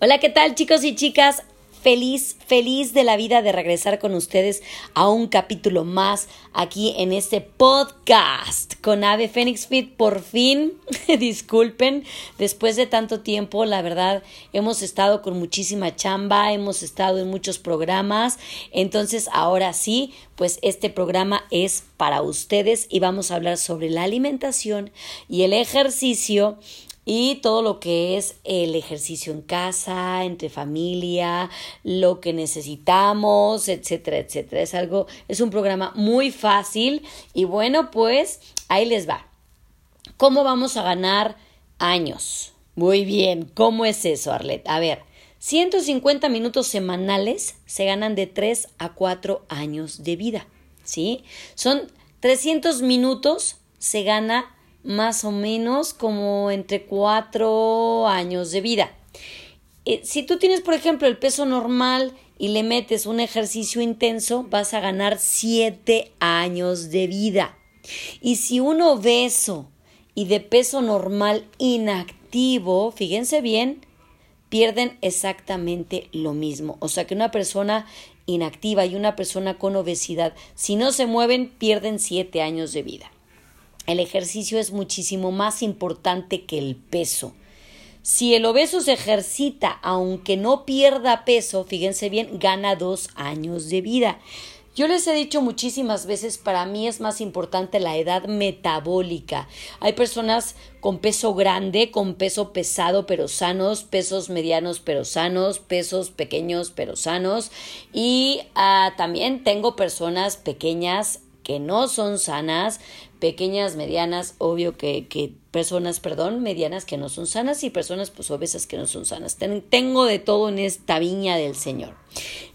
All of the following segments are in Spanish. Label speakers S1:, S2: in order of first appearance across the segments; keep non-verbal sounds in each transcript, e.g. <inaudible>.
S1: Hola, ¿qué tal chicos y chicas? Feliz, feliz de la vida de regresar con ustedes a un capítulo más aquí en este podcast con Ave Phoenix Fit. Por fin, <laughs> disculpen, después de tanto tiempo, la verdad, hemos estado con muchísima chamba, hemos estado en muchos programas. Entonces, ahora sí, pues este programa es para ustedes y vamos a hablar sobre la alimentación y el ejercicio y todo lo que es el ejercicio en casa, entre familia, lo que necesitamos, etcétera, etcétera. Es algo, es un programa muy fácil y bueno, pues ahí les va. ¿Cómo vamos a ganar años? Muy bien, ¿cómo es eso, Arlet? A ver, 150 minutos semanales se ganan de 3 a 4 años de vida, ¿sí? Son 300 minutos se gana más o menos como entre cuatro años de vida. Eh, si tú tienes, por ejemplo, el peso normal y le metes un ejercicio intenso, vas a ganar siete años de vida. Y si un obeso y de peso normal inactivo, fíjense bien, pierden exactamente lo mismo. O sea que una persona inactiva y una persona con obesidad, si no se mueven, pierden siete años de vida. El ejercicio es muchísimo más importante que el peso. Si el obeso se ejercita aunque no pierda peso, fíjense bien, gana dos años de vida. Yo les he dicho muchísimas veces, para mí es más importante la edad metabólica. Hay personas con peso grande, con peso pesado pero sanos, pesos medianos pero sanos, pesos pequeños pero sanos. Y ah, también tengo personas pequeñas que no son sanas, pequeñas, medianas, obvio que, que, personas, perdón, medianas que no son sanas y personas pues obesas que no son sanas. tengo de todo en esta viña del Señor.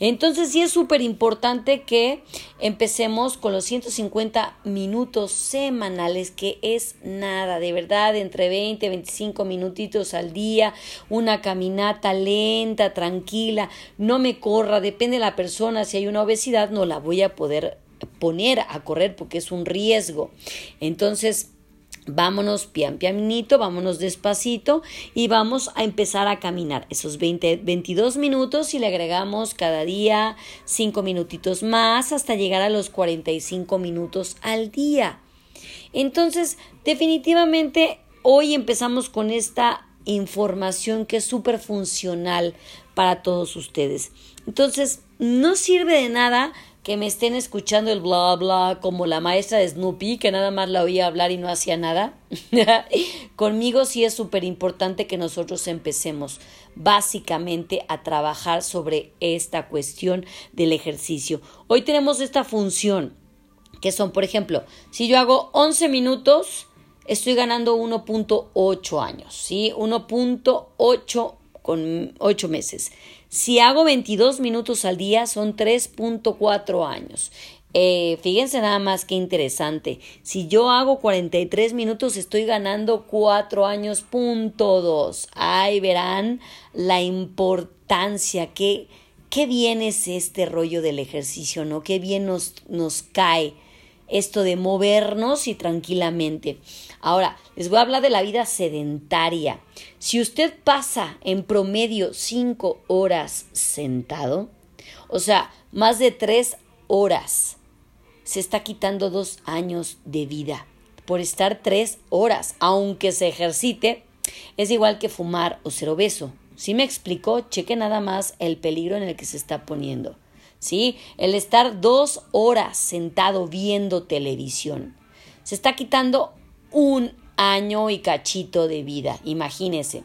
S1: Entonces sí es súper importante que empecemos con los 150 minutos semanales, que es nada, de verdad, entre 20 y 25 minutitos al día, una caminata lenta, tranquila, no me corra, depende de la persona, si hay una obesidad no la voy a poder poner a correr porque es un riesgo. Entonces, Vámonos pian pianito, vámonos despacito y vamos a empezar a caminar esos 20, 22 minutos y le agregamos cada día 5 minutitos más hasta llegar a los 45 minutos al día. Entonces, definitivamente hoy empezamos con esta información que es súper funcional para todos ustedes. Entonces, no sirve de nada que me estén escuchando el bla bla como la maestra de Snoopy que nada más la oía hablar y no hacía nada. <laughs> Conmigo sí es súper importante que nosotros empecemos básicamente a trabajar sobre esta cuestión del ejercicio. Hoy tenemos esta función que son, por ejemplo, si yo hago 11 minutos, estoy ganando 1.8 años, ¿sí? 1.8 con 8 meses. Si hago 22 minutos al día son 3.4 años. Eh, fíjense nada más que interesante. Si yo hago 43 minutos estoy ganando 4 años punto 2. Ahí verán la importancia que qué bien es este rollo del ejercicio, ¿no? Qué bien nos, nos cae esto de movernos y tranquilamente. Ahora, les voy a hablar de la vida sedentaria. Si usted pasa en promedio cinco horas sentado, o sea, más de tres horas, se está quitando dos años de vida por estar tres horas, aunque se ejercite, es igual que fumar o ser obeso. Si me explico, cheque nada más el peligro en el que se está poniendo. ¿Sí? El estar dos horas sentado viendo televisión. Se está quitando un año y cachito de vida, imagínese.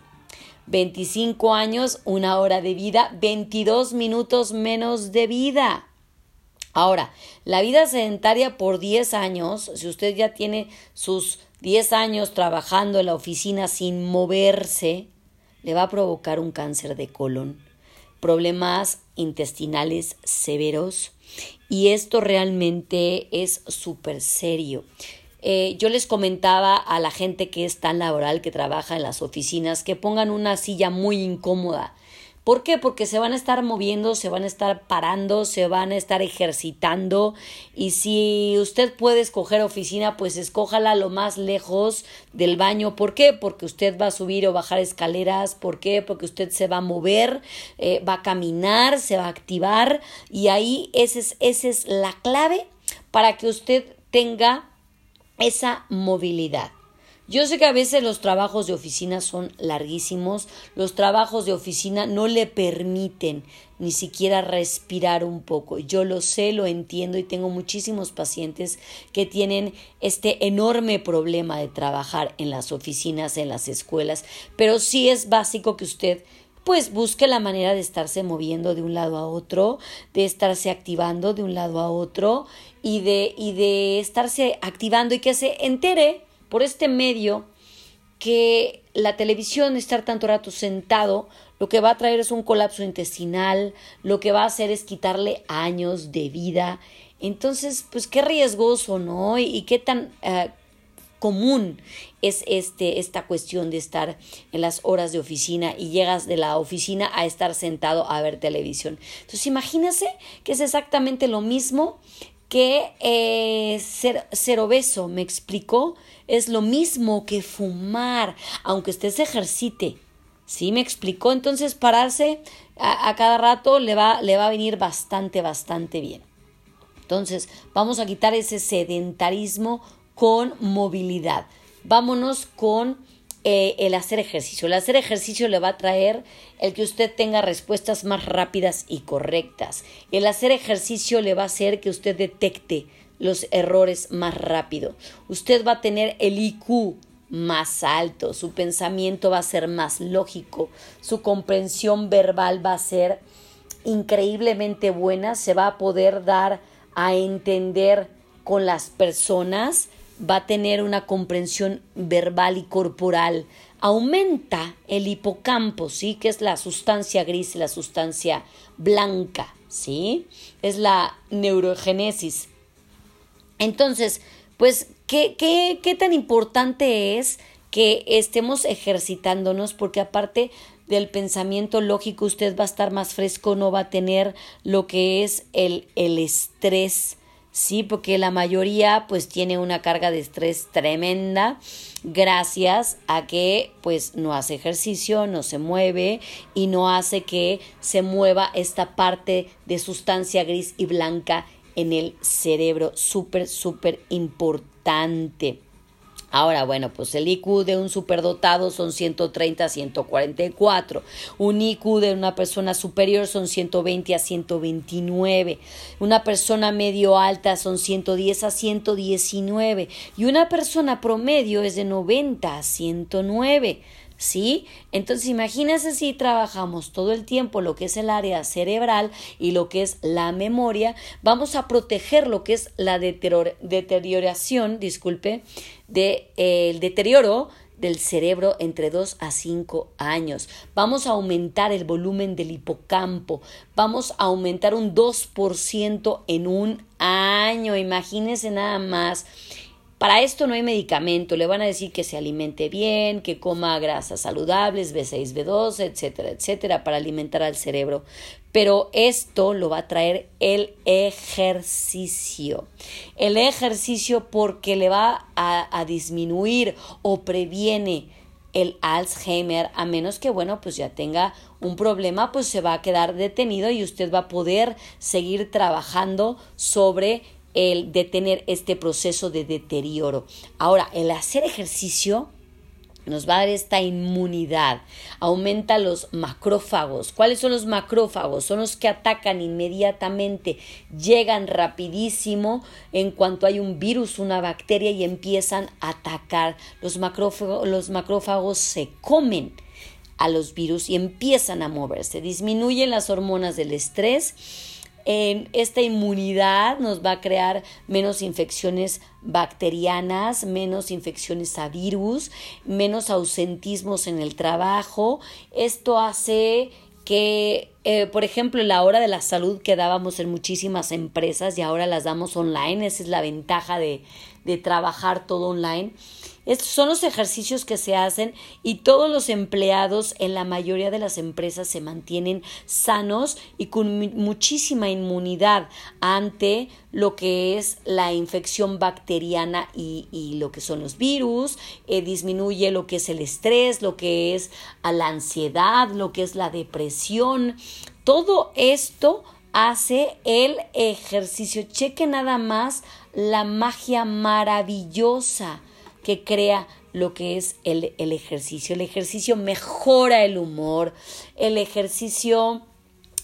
S1: 25 años, una hora de vida, 22 minutos menos de vida. Ahora, la vida sedentaria por 10 años, si usted ya tiene sus 10 años trabajando en la oficina sin moverse, le va a provocar un cáncer de colon problemas intestinales severos y esto realmente es súper serio. Eh, yo les comentaba a la gente que es tan laboral, que trabaja en las oficinas, que pongan una silla muy incómoda ¿Por qué? Porque se van a estar moviendo, se van a estar parando, se van a estar ejercitando y si usted puede escoger oficina, pues escójala lo más lejos del baño. ¿Por qué? Porque usted va a subir o bajar escaleras. ¿Por qué? Porque usted se va a mover, eh, va a caminar, se va a activar y ahí esa es, esa es la clave para que usted tenga esa movilidad. Yo sé que a veces los trabajos de oficina son larguísimos, los trabajos de oficina no le permiten ni siquiera respirar un poco. Yo lo sé, lo entiendo y tengo muchísimos pacientes que tienen este enorme problema de trabajar en las oficinas, en las escuelas, pero sí es básico que usted pues busque la manera de estarse moviendo de un lado a otro, de estarse activando de un lado a otro y de, y de estarse activando y que se entere por este medio que la televisión, estar tanto rato sentado, lo que va a traer es un colapso intestinal, lo que va a hacer es quitarle años de vida. Entonces, pues qué riesgoso, ¿no? Y, qué tan eh, común es este, esta cuestión de estar en las horas de oficina y llegas de la oficina a estar sentado a ver televisión. Entonces, imagínese que es exactamente lo mismo que eh, ser, obeso, me explicó, es lo mismo que fumar, aunque usted se ejercite. ¿Sí? Me explicó. Entonces, pararse a, a, cada rato le va, le va a venir bastante, bastante bien. Entonces, vamos a quitar ese sedentarismo con movilidad. Vámonos con eh, el hacer ejercicio. El hacer ejercicio le va a traer el que usted tenga respuestas más rápidas y correctas. El hacer ejercicio le va a hacer que usted detecte los errores más rápido. Usted va a tener el IQ más alto, su pensamiento va a ser más lógico, su comprensión verbal va a ser increíblemente buena, se va a poder dar a entender con las personas va a tener una comprensión verbal y corporal. Aumenta el hipocampo, ¿sí? Que es la sustancia gris, la sustancia blanca, ¿sí? Es la neurogénesis. Entonces, pues, ¿qué, qué, qué tan importante es que estemos ejercitándonos? Porque aparte del pensamiento lógico, usted va a estar más fresco, no va a tener lo que es el, el estrés, sí, porque la mayoría pues tiene una carga de estrés tremenda gracias a que pues no hace ejercicio, no se mueve y no hace que se mueva esta parte de sustancia gris y blanca en el cerebro, súper, súper importante. Ahora, bueno, pues el IQ de un superdotado son 130 a 144. Un IQ de una persona superior son 120 a 129. Una persona medio alta son 110 a 119. Y una persona promedio es de 90 a 109. ¿Sí? Entonces imagínense si trabajamos todo el tiempo lo que es el área cerebral y lo que es la memoria, vamos a proteger lo que es la deterioración, disculpe, de, eh, deterioro del cerebro entre 2 a 5 años. Vamos a aumentar el volumen del hipocampo. Vamos a aumentar un 2% en un año. Imagínense nada más. Para esto no hay medicamento, le van a decir que se alimente bien, que coma grasas saludables, B6, B2, etcétera, etcétera, para alimentar al cerebro. Pero esto lo va a traer el ejercicio. El ejercicio porque le va a, a disminuir o previene el Alzheimer, a menos que, bueno, pues ya tenga un problema, pues se va a quedar detenido y usted va a poder seguir trabajando sobre el detener este proceso de deterioro. Ahora, el hacer ejercicio nos va a dar esta inmunidad, aumenta los macrófagos. ¿Cuáles son los macrófagos? Son los que atacan inmediatamente, llegan rapidísimo en cuanto hay un virus, una bacteria y empiezan a atacar. Los macrófagos, los macrófagos se comen a los virus y empiezan a moverse, disminuyen las hormonas del estrés esta inmunidad nos va a crear menos infecciones bacterianas, menos infecciones a virus, menos ausentismos en el trabajo. Esto hace que, eh, por ejemplo, la hora de la salud que dábamos en muchísimas empresas y ahora las damos online, esa es la ventaja de, de trabajar todo online. Estos son los ejercicios que se hacen y todos los empleados en la mayoría de las empresas se mantienen sanos y con muchísima inmunidad ante lo que es la infección bacteriana y, lo que son los virus, eh, disminuye lo que es el estrés, lo que es la ansiedad, lo que es la depresión. Todo esto hace el ejercicio. Cheque nada más la magia maravillosa que crea lo que es el, ejercicio. El ejercicio mejora el humor, el ejercicio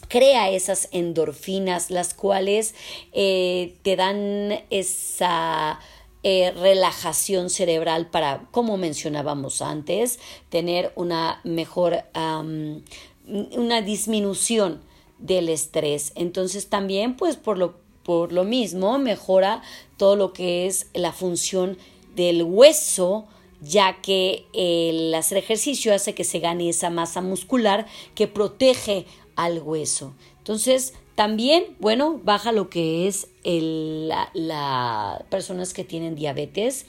S1: crea esas endorfinas, las cuales eh, te dan esa eh, relajación cerebral para, como mencionábamos antes, tener una mejor, una disminución del estrés. Entonces también, pues por lo, por lo mismo, mejora todo lo que es la función del hueso, ya que el hacer ejercicio hace que se gane esa masa muscular que protege al hueso. Entonces, también, bueno, baja lo que es las la, personas que tienen diabetes,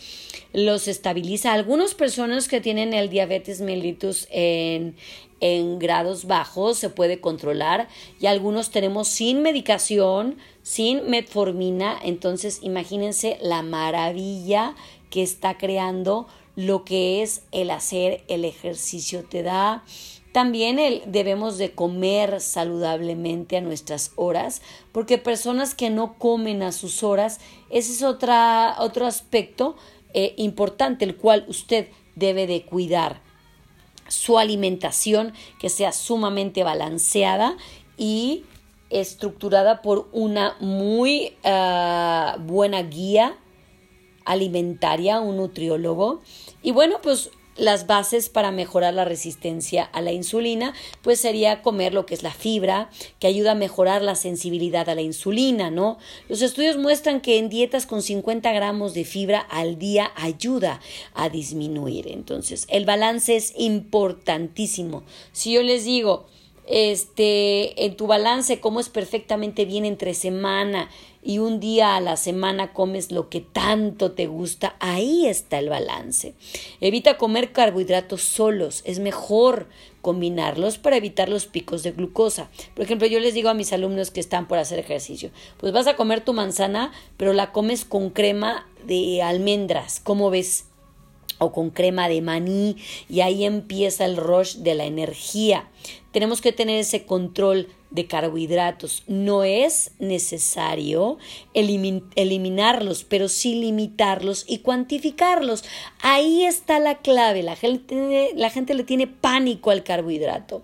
S1: los estabiliza. Algunas personas que tienen el diabetes mellitus en, en grados bajos se puede controlar y algunos tenemos sin medicación, sin metformina, entonces imagínense la maravilla que está creando lo que es el hacer el ejercicio te da. También el, debemos de comer saludablemente a nuestras horas, porque personas que no comen a sus horas, ese es otra, otro aspecto eh, importante, el cual usted debe de cuidar su alimentación que sea sumamente balanceada y estructurada por una muy ah, buena guía alimentaria, un nutriólogo. Y bueno, pues las bases para mejorar la resistencia a la insulina, pues sería comer lo que es la fibra, que ayuda a mejorar la sensibilidad a la insulina, ¿no? Los estudios muestran que en dietas con 50 gramos de fibra al día ayuda a disminuir. Entonces, el balance es importantísimo. Si yo les digo, este, en tu balance, cómo es perfectamente bien entre semana, y un día a la semana comes lo que tanto te gusta, ahí está el balance. Evita comer carbohidratos solos, es mejor combinarlos para evitar los picos de glucosa. Por ejemplo, yo les digo a mis alumnos que están por hacer ejercicio, pues vas a comer tu manzana, pero la comes con crema de almendras, ¿cómo ves? O con crema de maní y ahí empieza el rush de la energía. Tenemos que tener ese control de carbohidratos. No es necesario eliminarlos, pero sí limitarlos y cuantificarlos. Ahí está la clave. La gente, la gente le tiene pánico al carbohidrato.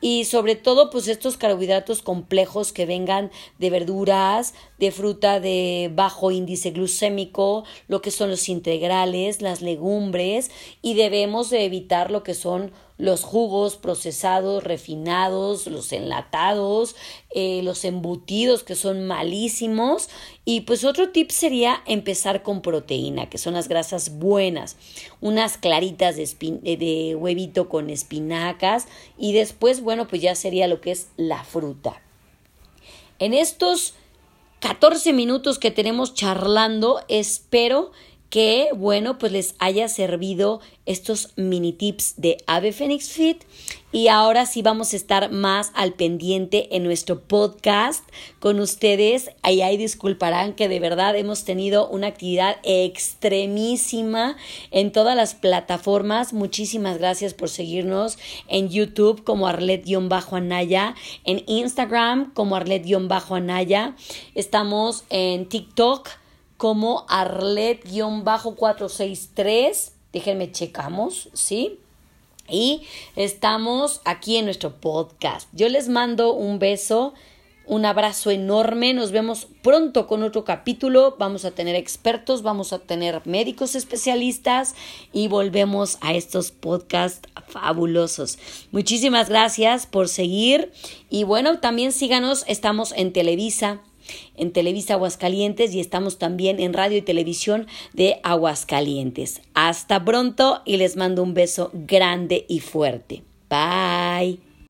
S1: Y sobre todo, pues estos carbohidratos complejos que vengan de verduras, de fruta de bajo índice glucémico, lo que son los integrales, las legumbres, y debemos de evitar lo que son los jugos procesados, refinados, los enlatados, eh, los embutidos que son malísimos. Y pues otro tip sería empezar con proteína, que son las grasas buenas, unas claritas de, eh, de huevito con espinacas y después, bueno, pues ya sería lo que es la fruta. En estos 14 minutos que tenemos charlando, espero que, bueno, pues les haya servido estos mini tips de Ave Phoenix Fit. Y ahora sí vamos a estar más al pendiente en nuestro podcast con ustedes. Ahí, ahí disculparán que de verdad hemos tenido una actividad extremísima en todas las plataformas. Muchísimas gracias por seguirnos en YouTube como Arlet-Anaya, en Instagram como Arlet-Anaya. Estamos en TikTok como Arlet-463. Déjenme checamos, ¿sí? Y estamos aquí en nuestro podcast. Yo les mando un beso, un abrazo enorme. Nos vemos pronto con otro capítulo. Vamos a tener expertos, vamos a tener médicos especialistas y volvemos a estos podcasts fabulosos. Muchísimas gracias por seguir y bueno, también síganos. Estamos en Televisa en Televisa Aguascalientes y estamos también en radio y televisión de Aguascalientes. Hasta pronto y les mando un beso grande y fuerte. Bye.